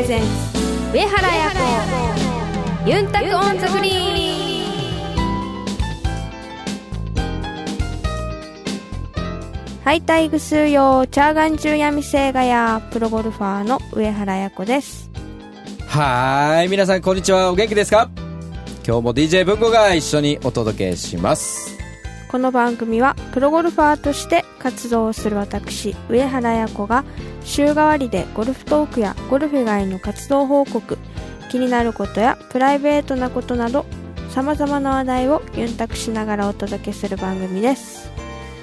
presents 上原彩子ユンタク on the green。ハイタイグスーヨーチャーガンジュヤミセイガヤプロゴルファーの上原彩子です。はーい皆さんこんにちは。お元気ですか？今日も DJ 文吾が一緒にお届けします。この番組はプロゴルファーとして活動をする私上原彩子が週替わりでゴルフトークやゴルフ以外の活動報告気になることやプライベートなことなどさまざまな話題をユンタクしながらお届けする番組です。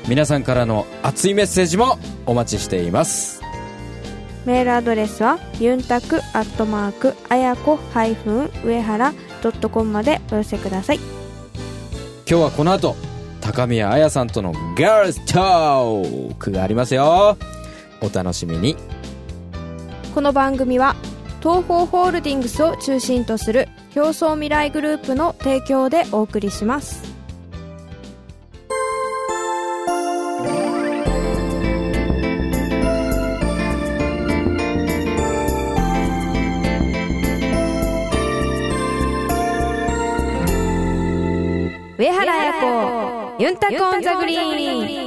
皆さんからの熱いメッセージもお待ちしています。メールアドレスはユンタクアットマークあやこ上原ドットコムまでお寄せください。今日はこの後高宮彩さんとのガールズトークがありますよお楽しみに。この番組は東方ホールディングスを中心とする競争未来グループの提供でお送りします。上原彩子ユンタコンザグリーン。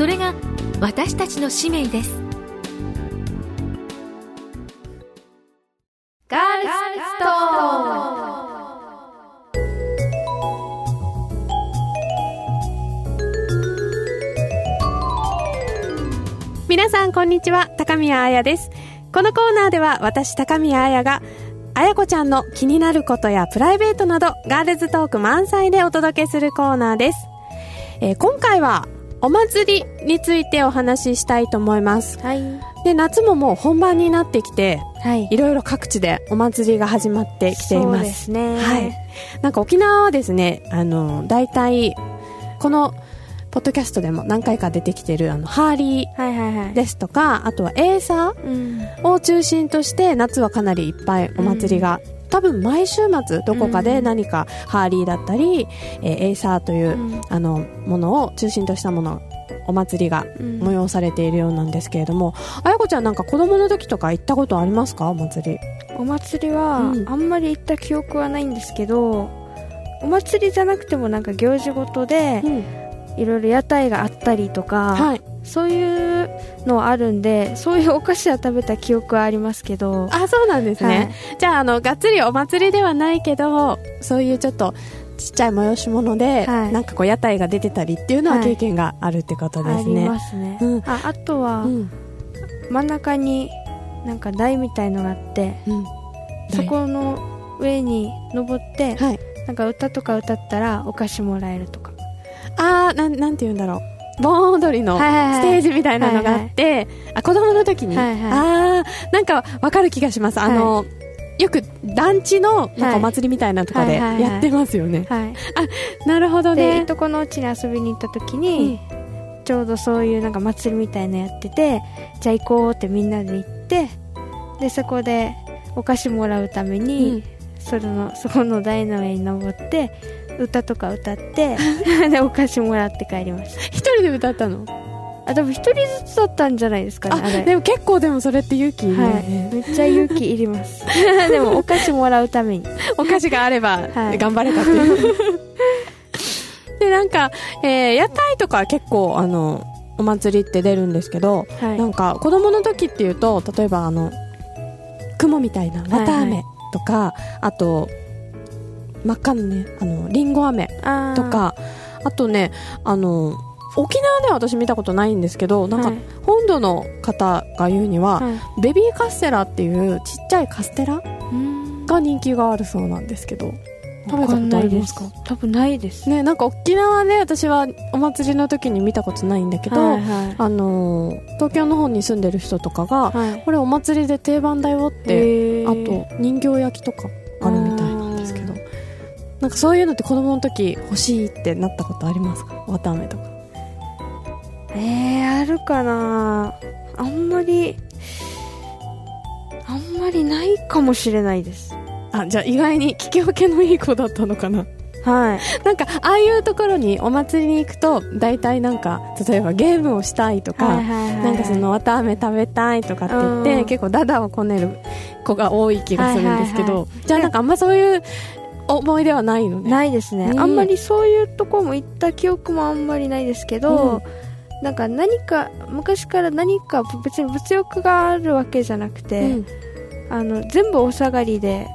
それが私たちの使命です。ガールスト皆さんこんにちは。高宮彩です。このコーナーでは私高宮彩が彩子ちゃんの気になることやプライベートなどガールズトーク満載でお届けするコーナーです、えー今回はお祭りについてお話ししたいと思います。はい。で夏ももう本番になってきてはい。いろいろ各地でお祭りが始まってきていそうまですすね。はい。なんか沖縄はですねあの大体このポッドキャストでも何回か出てきてるあのハーリーはいはいはい。ですとかあとはエーサうん。ーを中心として夏はかなりいっぱいお祭りが、多分毎週末どこかで何かハーリーだったり、えーエーサーという、うん。あのものを中心としたものお祭りがうん。催されているようなんですけれども、あやこちゃんなんか子供の時とか行ったことありますか？お祭り。お祭りはうん。あんまり行った記憶はないんですけど、お祭りじゃなくてもなんか行事ごとでうん。いろいろ屋台があったりとか、はい。そういうのはあるんでそういうお菓子は食べた記憶はありますけど。あそうなんですね、はい。じゃああのがっつりお祭りではないけどそういうちょっとちっちゃい催し物で、はい。なんかこう屋台が出てたりっていうのははい。経験があるってことでありすね、ますね、うん。ああとは、うん。真ん中になんか台みたいのがあってうん。そこの上に登って、はい。なんか歌とか歌ったらお菓子もらえるとか。あーなんなんて言うんだろう盆踊りのはいはいはい。ステージみたいなのがあって、あ子供の時に、はいはい。ああなんかわかる気がします。あの、よく団地のなんかお祭りみたいなとかではいはいはい。はいやってますよね、はい。なるほどね。でいとこのうちに遊びに行った時に、ちょうどそういうなんか祭りみたいなのやっててじゃあ行こうってみんなで行ってでそこでお菓子もらうために、それのそこの台の上に登って歌とか歌って でお菓子もらって帰りました。一人で歌ったの？あ多分一人ずつだったんじゃないですかねあれ。あでも結構でもそれって勇気いるよはい。ね、めっちゃ勇気いります。でもお菓子もらうために。お菓子があればはい。頑張れたっていう、でなんか、えー屋台とか結構あのお祭りって出るんですけど、はい。なんか子供の時っていうと例えばあの雲みたいな綿はい飴とか、あと真っ赤なねあのリンゴ飴とかあとねあの沖縄では私見たことないんですけどなんかはい。本土の方が言うには、はい。ベビーカステラっていうちっちゃいカステラうん。が人気があるそうなんですけど食べたことありますか？多分ないです。ねなんか沖縄で私はお祭りの時に見たことないんだけど、はいはい。あのー東京の方に住んでる人とかが、はい。これお祭りで定番だよって、あと人形焼きとかなんかそういうのって子供の時欲しいってなったことありますか？綿あめとか。えー、あるかな。あんまりあんまりないかもしれないです。あじゃあ意外に聞き分けのいい子だったのかな？はい。なんかああいうところにお祭りに行くと大体なんか例えばゲームをしたいとか、はいはいはい。はいなんかその綿あめ食べたいとかって言って、うん。結構ダダをこねる子が多い気がするんですけど、はいはい。じゃあなんかあんまそういう思い出はないのね。ないですね。ね。あんまりそういうとこも行った記憶もあんまりないですけど、なんか何か昔から何か別に物欲があるわけじゃなくて、うん。あの全部お下がりで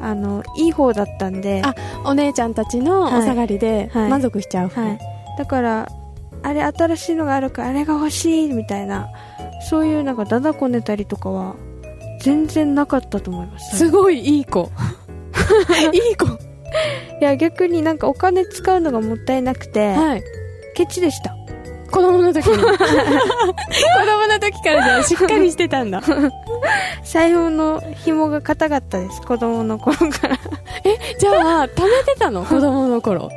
あのいい方だったんで。あお姉ちゃんたちのお下がりではい。満足しちゃう。方、はい、だからあれ新しいのがあるからあれが欲しいみたいなそういうなんかだだこねたりとかは全然なかったと思います。すごいいい子 いい子。いや逆になんかお金使うのがもったいなくて、はい。ケチでした。子供の時に。子供の時からじゃあ しっかりしてたんだ。財布の紐が硬かったです。子供の頃から。いじゃあ貯めてたの？子供の頃。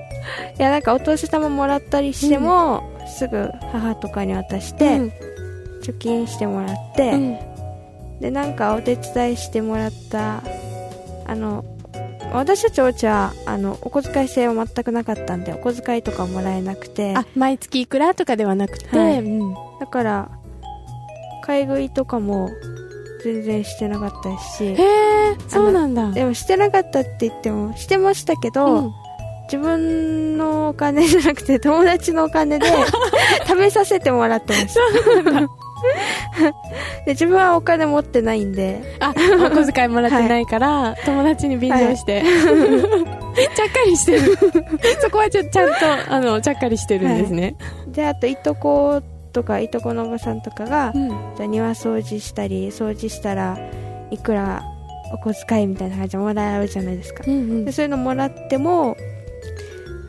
やなんかお年玉もらったりしても、すぐ母とかに渡して、うん。貯金してもらって、うん。でなんかお手伝いしてもらったあの私たちお家はあのお小遣い制は全くなかったんでお小遣いとかもらえなくて。あ毎月いくらとかではなくて、はい。うん。だから買い食いとかも全然してなかったし。へえそうなんだ。でもしてなかったって言ってもしてましたけど、うん。自分のお金じゃなくて友達のお金で 食べさせてもらってました で自分はお金持ってないんで。あお小遣いもらってないから、友達に便乗して、ちゃっかりしてる。そこはちょちゃんとあのちゃっかりしてるんですね、であといとことかいとこのおばさんとかが、うん。じゃあ庭掃除したり掃除したらいくらお小遣いみたいな感じでもらうじゃないですか。うんうん。でそういうのもらっても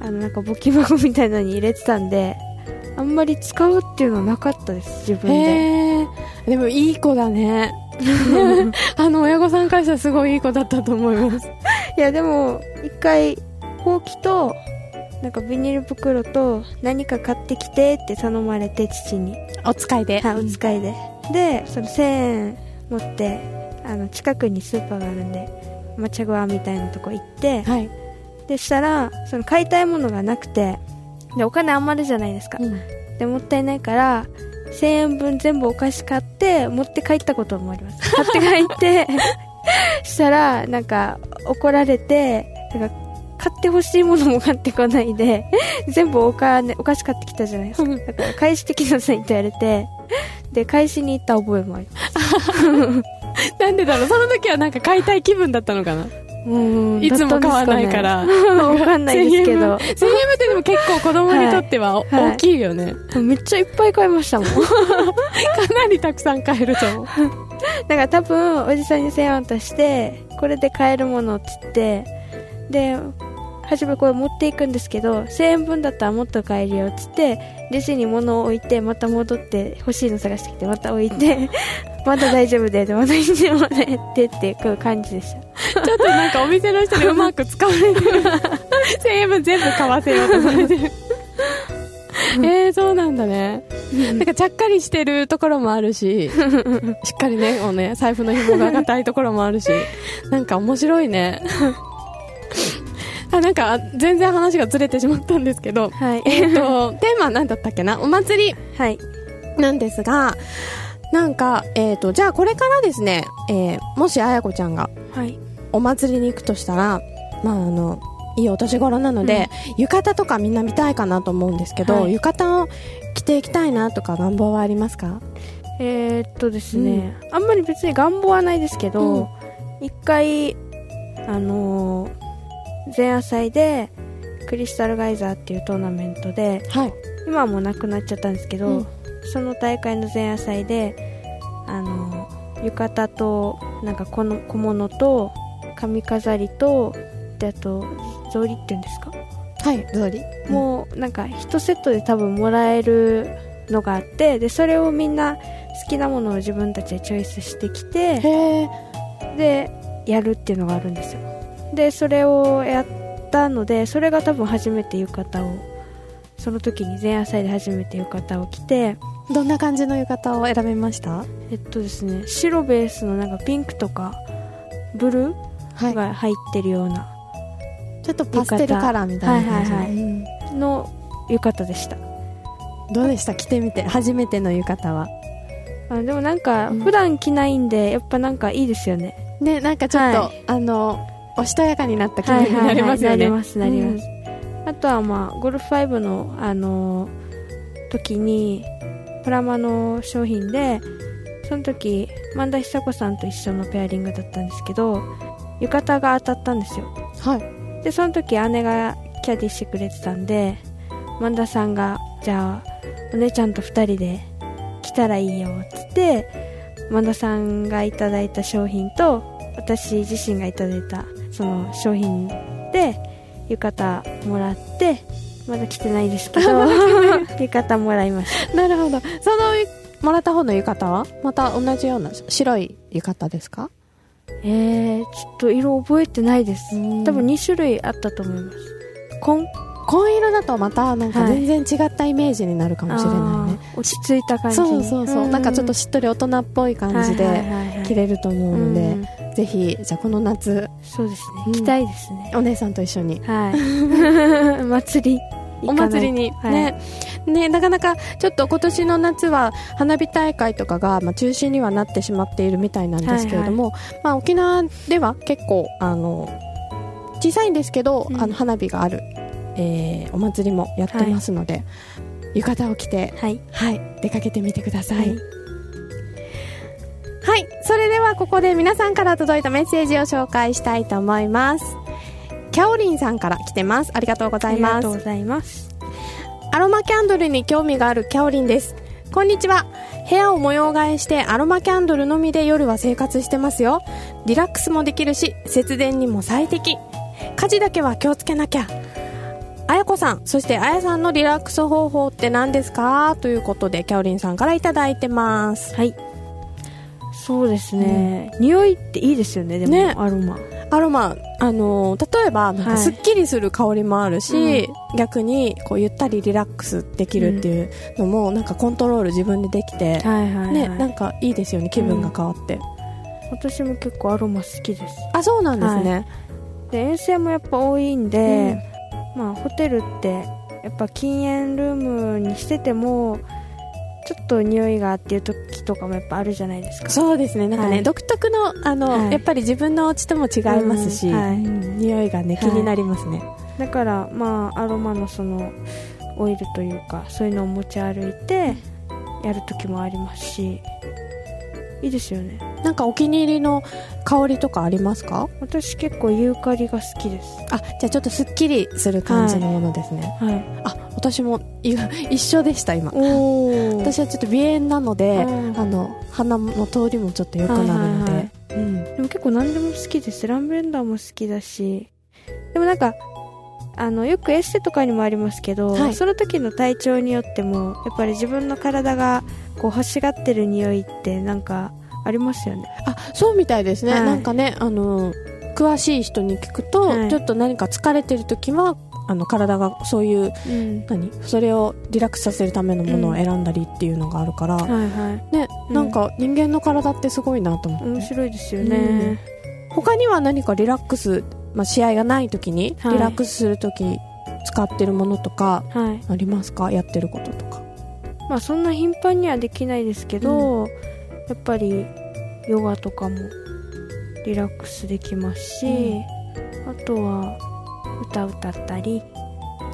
あのなんか募金箱みたいなのに入れてたんであんまり使うっていうのはなかったです自分で。でもいい子だね。あの親御さんからしたらすごいいい子だったと思います。いやでも一回ほうきとなんかビニール袋と何か買ってきてって頼まれて父に。お使いで。はい、お使いで。で、その1000円持って、あの、近くにスーパーがあるんで、マチャグアみたいなとこ行って、はい、で、したら、その買いたいものがなくて、で、お金余るじゃないですか。うんで、もったいないから、1000円分全部お菓子買って、持って帰ったこともあります。買って帰って、したら、なんか、怒られて、なんか、買ってほしいものも買ってこないで、全部お金、お菓子買ってきたじゃないですか。だから、返してきなさいって言われて、で、返しに行った覚えもあります。なんでだろうその時はなんか買いたい気分だったのかなうんいつも買わないから。わかんないですけど。1000円分ってでも結構子供にとってははい。大きいよね、めっちゃいっぱい買いましたもん。かなりたくさん買えると思う。だから多分、おじさんに1000円渡して、これで買えるものっつって、で、初めこれ持っていくんですけど、1000円分だったらもっと買えるよっつって、レジに物を置いて、また戻って欲しいの探してきて、また置いて、まだ大丈夫で、でまたいつもねってって、こういう感じでした。ちょっとなんかお店の人にうまく使われてる。1000円分全部買わせようとされてる。えー、そうなんだね。なんかちゃっかりしてるところもあるししっかりねこうね財布の紐が硬いところもあるしなんか面白いね。あなんか全然話がずれてしまったんですけど。はい。えっとテーマは何だったっけな？お祭り。はい。なんですがなんか、えっ、と、じゃあこれからですね、えーもしあやこちゃんがはい。お祭りに行くとしたら、まああの、いいお年頃なので、浴衣とかみんな見たいかなと思うんですけど、はい。浴衣を着ていきたいなとか願望はありますか？えー、っとですね、あんまり別に願望はないですけど、一、回、あのー前夜祭で、クリスタルガイザーっていうトーナメントで、はい。今はもうなくなっちゃったんですけど、うんその大会の前夜祭で、あのー浴衣と、なんかこの小物と、髪飾りと、ってあと草履っていうんですか、はい草履。もうなんか1セットで多分もらえるのがあってでそれをみんな好きなものを自分たちでチョイスしてきてでやるっていうのがあるんですよ。でそれをやったのでそれが多分初めて浴衣をその時に前夜祭で初めて浴衣を着てどんな感じの浴衣を選びました？えっとですね白ベースのなんかピンクとかブルはーが入ってるようなちょっとパステルカラーみたいな感じの。はいはいはいうんの浴衣でした。どうでした？着てみて。初めての浴衣は。あでもなんかうん。普段着ないんでやっぱなんかいいですよね。ねなんかちょっと、はあのおしとやかになった気分になりますよね、なりますなります、あとはまあゴルフ5のあのー時にプラマの商品でその時萬田久子さんと一緒のペアリングだったんですけど浴衣が当たったんですよ。はい。でその時姉がキャディしてくれてたんで萬田さんがじゃあお姉ちゃんと2人で来たらいいよっつって萬田さんがいただいた商品と私自身がいただいたその商品で浴衣もらってまだ来てないですけど 浴衣もらいました。なるほど。そのもらった方の浴衣は？また同じような白い浴衣ですか？えー、ちょっと色覚えてないです。うん。多分2種類あったと思います。紺紺色だとまたなんかはい。全然違ったイメージになるかもしれないね、あー落ち着いた感じそうそうそう、なんかちょっとししっとり大人っぽい感じで着れると思うので、うんぜひじゃあこの夏そうですうん。ね着たいですね、お姉さんと一緒に。はい。祭りお祭りに、はい。ね。ねなかなかちょっと今年の夏は花火大会とかが、まあ、中止にはなってしまっているみたいなんですけれども、まあ、沖縄では結構あの小さいんですけど、うん。あの花火がある、えーお祭りもやってますので、浴衣を着て、はい。はい、出かけてみてください。はいはい。それではここで皆さんから届いたメッセージを紹介したいと思います。キャオリンさんから来てます。ありがとうございますありがとう。ございますアロマキャンドルに興味があるキャオリンです。こんにちは。部屋を模様替えしてアロマキャンドルのみで夜は生活してますよ。リラックスもできるし、節電にも最適。家事だけは気をつけなきゃ。あやこさん、そしてあやさんのリラックス方法って何ですか？ということで、キャオリンさんからいただいてます。はいそうですね、匂いっていいですよねでも、ね。アロマ。アロマ、あのー例えば、なんかはいすっきりする香りもあるし、逆に、こう、ゆったりリラックスできるっていうのも、なんかコントロール自分でできて、はいはい、はい。ね、なんかいいですよね、気分が変わって。私も結構アロマ好きです。あ、そうなんですね。で遠征もやっぱ多いんで、まあホテルってやっぱ禁煙ルームにしててもちょっと匂いがっていう時とかもやっぱあるじゃないですか。そうですね、なんかね、はい。独特の、あの、はい。やっぱり自分のお家とも違いますし、うん。はい。うん匂いがね、気になりますね。だからまあアロマのそのオイルというかそういうのを持ち歩いてやる時もありますしいいですよね。なんかお気に入りの香りとかありますか？私結構ユーカリが好きです。あ、じゃあちょっとすっきりする感じのものですね。はい。あ、私もい 一緒でした、今。私はちょっと鼻炎なので、うん。あの鼻の通りもちょっと良くなるので、はいはいはい。うん、でも結構何でも好きですランベンダーも好きだし。でもなんかあのよくエステとかにもありますけど、はい。その時の体調によってもやっぱり自分の体がこう欲しがってる匂いってなんかありますよね。あそうみたいですね、はい。なんかねあの詳しい人に聞くと、はい。ちょっと何か疲れてる時はあの体がそういううん。何？それをリラックスさせるためのものを選んだりっていうのがあるから、はいはね、うん。なんか人間の体ってすごいなと思って、い面白いですよね、他には何かリラックス、まあ、試合がない時にはい。リラックスする時使ってるものとかはい。ありますか？やってることとか。まあそんな頻繁にはできないですけど、やっぱりヨガとかもリラックスできますし、あとは歌歌ったり。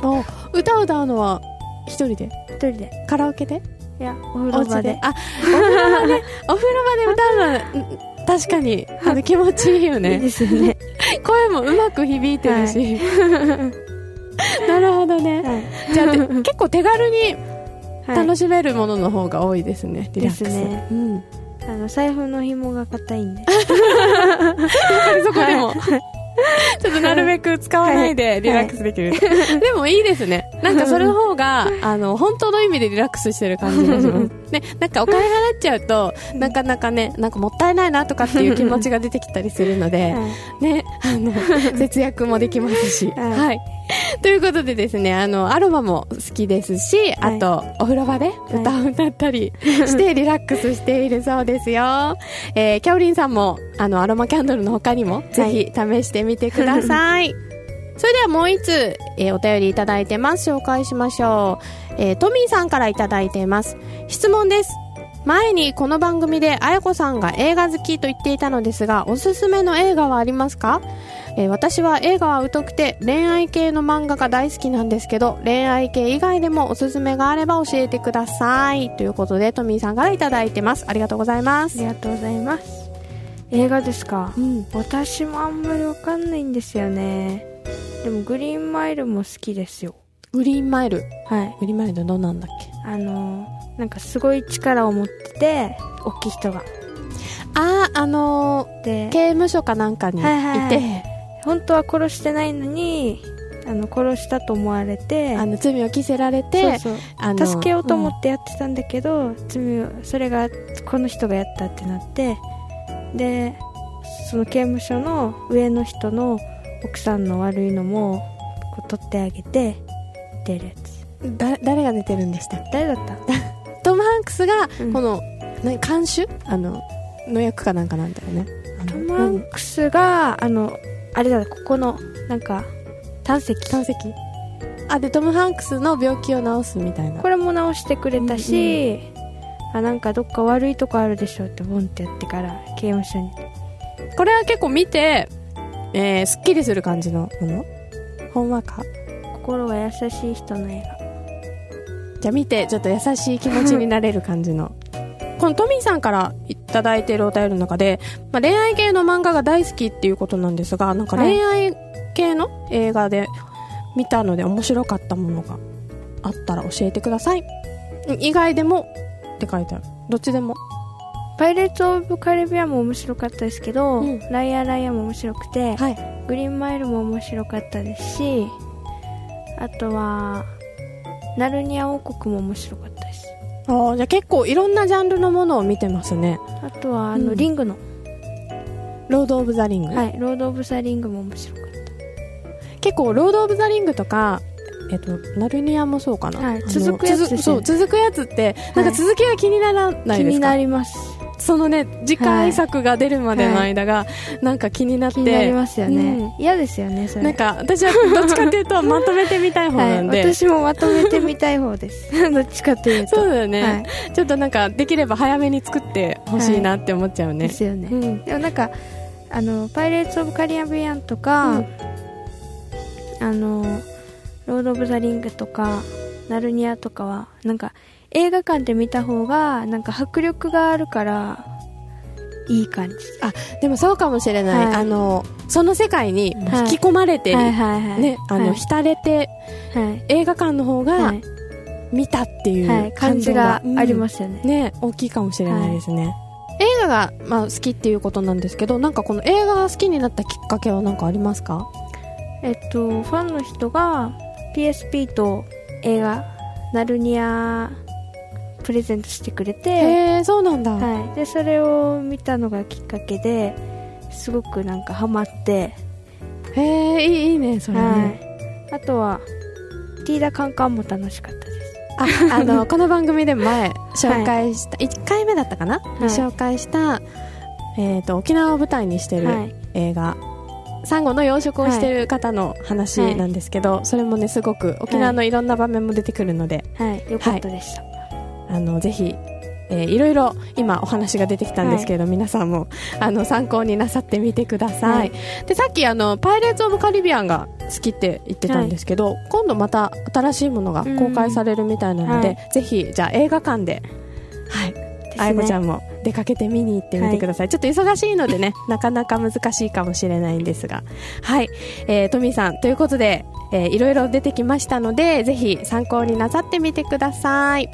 あ歌歌うのは一人で？一人で。カラオケで？いやお風呂場で。あ お風呂場で？お風呂場で歌うのはうん 確かにあの気持ちいいよ いいねですね。声もうまく響いてるし、なるほどね、はい。じゃあで結構手軽にはい。楽しめるものの方が多いですね、リラックス。ですね。うん、あの財布の紐が硬いんで。そこでも、はいちょっとなるべく使わないでリラックスできる。でもいいですね。なんかそれの方が、あの、本当の意味でリラックスしてる感じがします。ね、なんかお金払っちゃうと、なかなかね、なんかもったいないなとかっていう気持ちが出てきたりするので、ね、あの、節約もできますし。はいはい。ということでですね、あの、アロマも好きですし、あと、お風呂場で歌を歌ったり してリラックスしているそうですよ。えー、キャオリンさんも、あの、アロマキャンドルの他にも、ぜひ試してみてください。それではもう一つ、えーお便りいただいてます。紹介しましょう。えートミーさんからいただいています。質問です。前にこの番組であやこさんが映画好きと言っていたのですが、おすすめの映画はありますか？えー私は映画は疎くて恋愛系の漫画が大好きなんですけど、恋愛系以外でもおすすめがあれば教えてください。ということで、トミーさんからいただいてます。ありがとうございます。ありがとうございます映画ですか、うん。私もあんまりわかんないんですよねでもグリーンマイルも好きですよグリーンマイル？はいグリーンマイルってどうなんだっけ？あのなんかすごい力を持ってて大きい人があー、あのでー、刑務所かなんかにいて、はいはいはい本当は殺してないのにあの殺したと思われてあの、罪を着せられて、そうあそう。助けようと思っってやってたんだけど、罪をそれがこの人がやったってなってでその刑務所の上の人の奥さんの悪いのもこう取ってあげて出るやつ。だ誰が出てるんでしたっけ？誰だった？トム・ハンクスが、うん。この、何監修あの、の役かなんかなんだよね。トム・ハンクスがあのあれだここのなんか胆石？胆石。あ、で、トム・ハンクスの病気を治すみたいな。これも直してくれたし、あなんかどっか悪いとこあるでしょってボンってやってから刑務所に。これは結構見て、えー、すっきりする感じのもの？ほん。わか。心が優しい人の映画じゃあ見て、ちょっと優しい気持ちになれる感じの。このトミーさんからいただいているお便りの中で、まあ、恋愛系の漫画が大好きっていうことなんですが、なんか恋愛系の映画で見たので面白かったものがあったら教えてください。意外でもって書いてある。どっちでも。パイレーツ・オブ・カリビアンも面白かったですけど、うんライアー・ライアーも面白くて、はい。グリーンマイルも面白かったですしあとはナルニア王国も面白かったああ、じゃあ結構いろんなジャンルのものを見てますね。あとはあの、うん。リングの、ロード・オブ・ザ・リング。はい、ロード・オブ・ザ・リングも面白かっ結構、ロード・オブ・ザ・リングとか、えっと、ナルニアもそうかな。はいあの続くやつですよね。そう、続くやつって、なんか続きが気にならた気にないですか、なりますそのね、次回作が出るまでの間が、なんか気になって。気になりますよね、うん。嫌ですよねそれ。なんか、私はどっちかっていうと、まとめてみたい方は、ないんで。私もまとめてみたい方です。どっちかというと。そうだよね、はい。ちょっとなんか、できれば早めに作ってほしいなって思っちゃうね。ですよね、うん。でもなんかあのパイレーツ・オブ・カリビアンとか、うん。あのロード・オブ・ザ・リングとかナルニアとかはなんか映画館で見た方がなんか迫力があるからいい感じ。でもそうかもしれない。はい。あの、その世界に引き込まれて、はいはいはいね、あの、はい。浸れて、はい。映画館の方がはい。見たっていはい。う感じがありますすよね、ね、大きいかもしれないですね。映画が、まあ、好きっていうことなんですけど、なんかこの映画が好きになったきっかけは何かありますか？えっとファンの人が PSP と映画ナルニアプレゼントしてくれて。へえ、そうなんだ。はい、でそれを見たのがきっかけですごくなんかハマって、へえ、いい、いいね、それね。はい、あとはティーダカンカンも楽しかったです。あ、あの、この番組でも前、紹介した、1回目だったかな、い。紹介した、えっ、と、沖縄を舞台にしてるはい。映画、サンゴの養殖をしてる方の話なんですけど、それもね、すごく沖縄のい。ろんな場面も出てくるので、はい。よかったでした、あの、ぜひ、えーいろいろ今お話が出てきたんですけれど、皆さんもあの参考になさってみてください、はい。でさっきあの「パイレーツ・オブ・カリビアン」が好きって言ってたんですけど、今度また新しいものが公開されるみたいなので、うんぜひじゃあ映画館ではい。あやこちゃんも出かけて見に行ってみてください、ちょっと忙しいのでね なかなか難しいかもしれないんですが。はい、えー、トミーさんということで、えーいろいろ出てきましたのでぜひ参考になさってみてください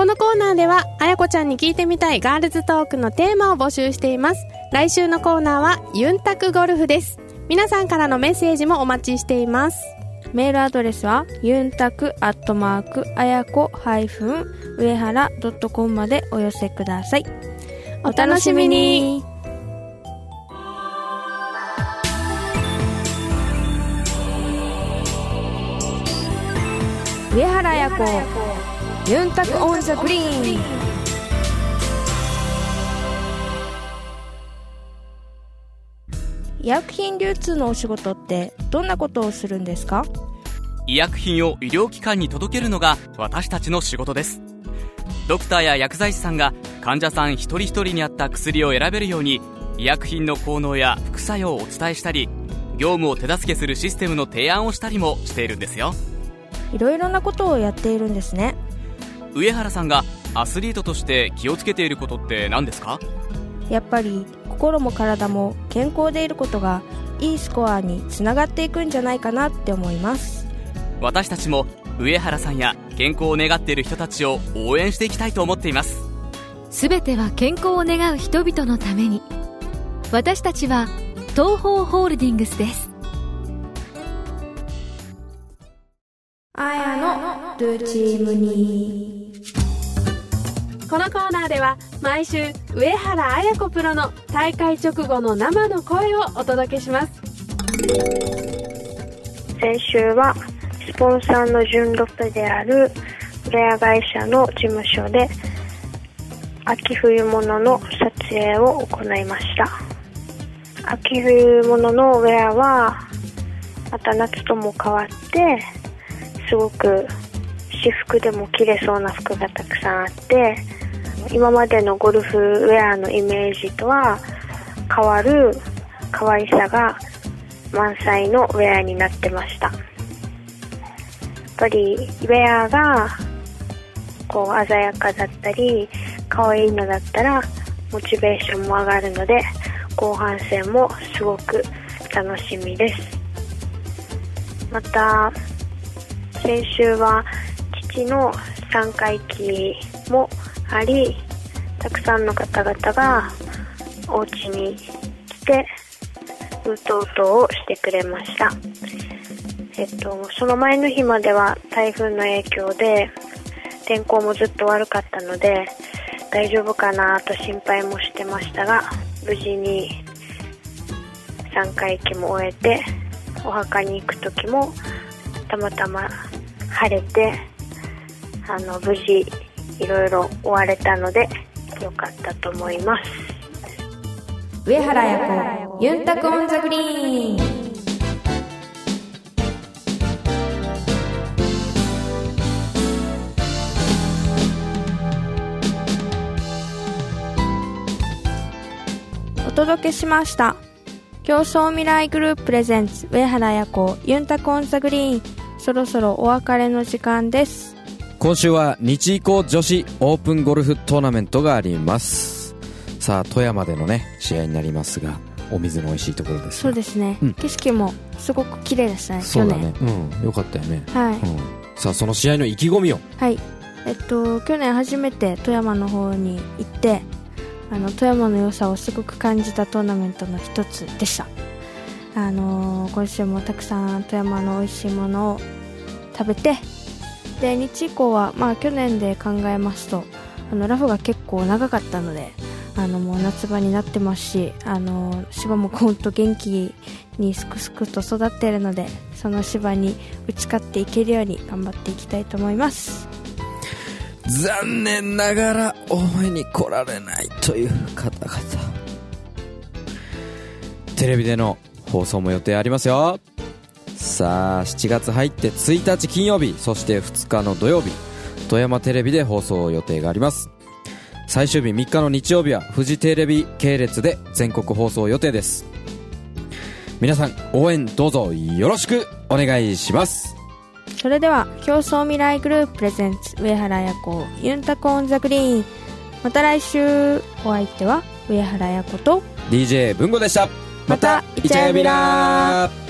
このコーナーではあやこちゃんに聞いてみたいガールズトークのテーマを募集しています。来週のコーナーはユンタクゴルフです。皆さんからのメッセージもお待ちしています。メールアドレスはユンタクアットマークあやこ上原ドットコムまでお寄せください。お楽しみに。上原綾子ユンタクオンザグリーン。医薬品流通のお仕事ってどんなことをするんですか？医薬品を医療機関に届けるのが私たちの仕事です。ドクターや薬剤師さんが患者さん一人一人に合った薬を選べるように医薬品の効能や副作用をお伝えしたり業務を手助けするシステムの提案をしたりもしているんですよ。いろいろなことをやっているんですね上原さんがアスリートとして気をつけていることって何ですか？やっぱり心も体も健康でいることがいいスコアにつながっていくんじゃないかなって思います。私たちも上原さんや健康を願っている人たちを応援していきたいと思っています。すべては健康を願う人々のために。私たちは東方ホールディングスですルチームにこのコーナーでは毎週上原綾子プロの大会直後の生の声をお届けします。先週はスポンサーの純ロペであるウェア会社の事務所で秋冬物の撮影を行いました。秋冬物のウェアはまた夏とも変わってすごく私服でも着れそうな服がたくさんあって今までのゴルフウェアのイメージとは変わる可愛さが満載のウェアになってました。やっぱりウェアがこう鮮やかだったり可愛いのだったらモチベーションも上がるので後半戦もすごく楽しみです。また先週は父の3回忌もありたくさんの方々がお家に来てうとうとをしてくれました。えっとその前の日までは台風の影響で天候もずっと悪かったので大丈夫かなと心配もしてましたが無事に3回忌も終えてお墓に行く時もたまたま晴れてあの無事いろいろ終われたので良かったと思います。上原綾子ユンタクオンザグリーン。お届けしました。共創未来グループ presents 上原彩子ユンタク on the green。そろそろお別れの時間です今週は日医工女子オープンゴルフトーナメントがあります。さあ富山でのね試合になりますがお水の美味しいところですそうですね、うん。景色もすごく綺麗でしたねそうだ去ねうん。よかったよね、年はい、うん、さあその試合の意気込みを。はい。えっと去年初めて富山の方に行ってあの富山の良さをすごく感じたトーナメントの一つでした。あのー今週もたくさん富山の美味しいものを食べてで日以降はまあ去年で考えますとあのラフが結構長かったのであのもう夏場になってますしあの芝もほんと元気にすくすくと育っているのでその芝に打ち勝っていけるように頑張っていきたいと思います。残念ながら応援に来られないという方々。テレビでの放送も予定ありますよ。さあ7月入って1日金曜日そして2日の土曜日富山テレビで放送予定があります。最終日3日の日曜日はフジテレビ系列で全国放送予定です。皆さん応援どうぞよろしくお願いします。それでは競争未来グループプレゼンツ上原綾子ユンタコオンザグリーン。また来週お相手は上原綾子と DJ 文吾でした。またイチャヤビラ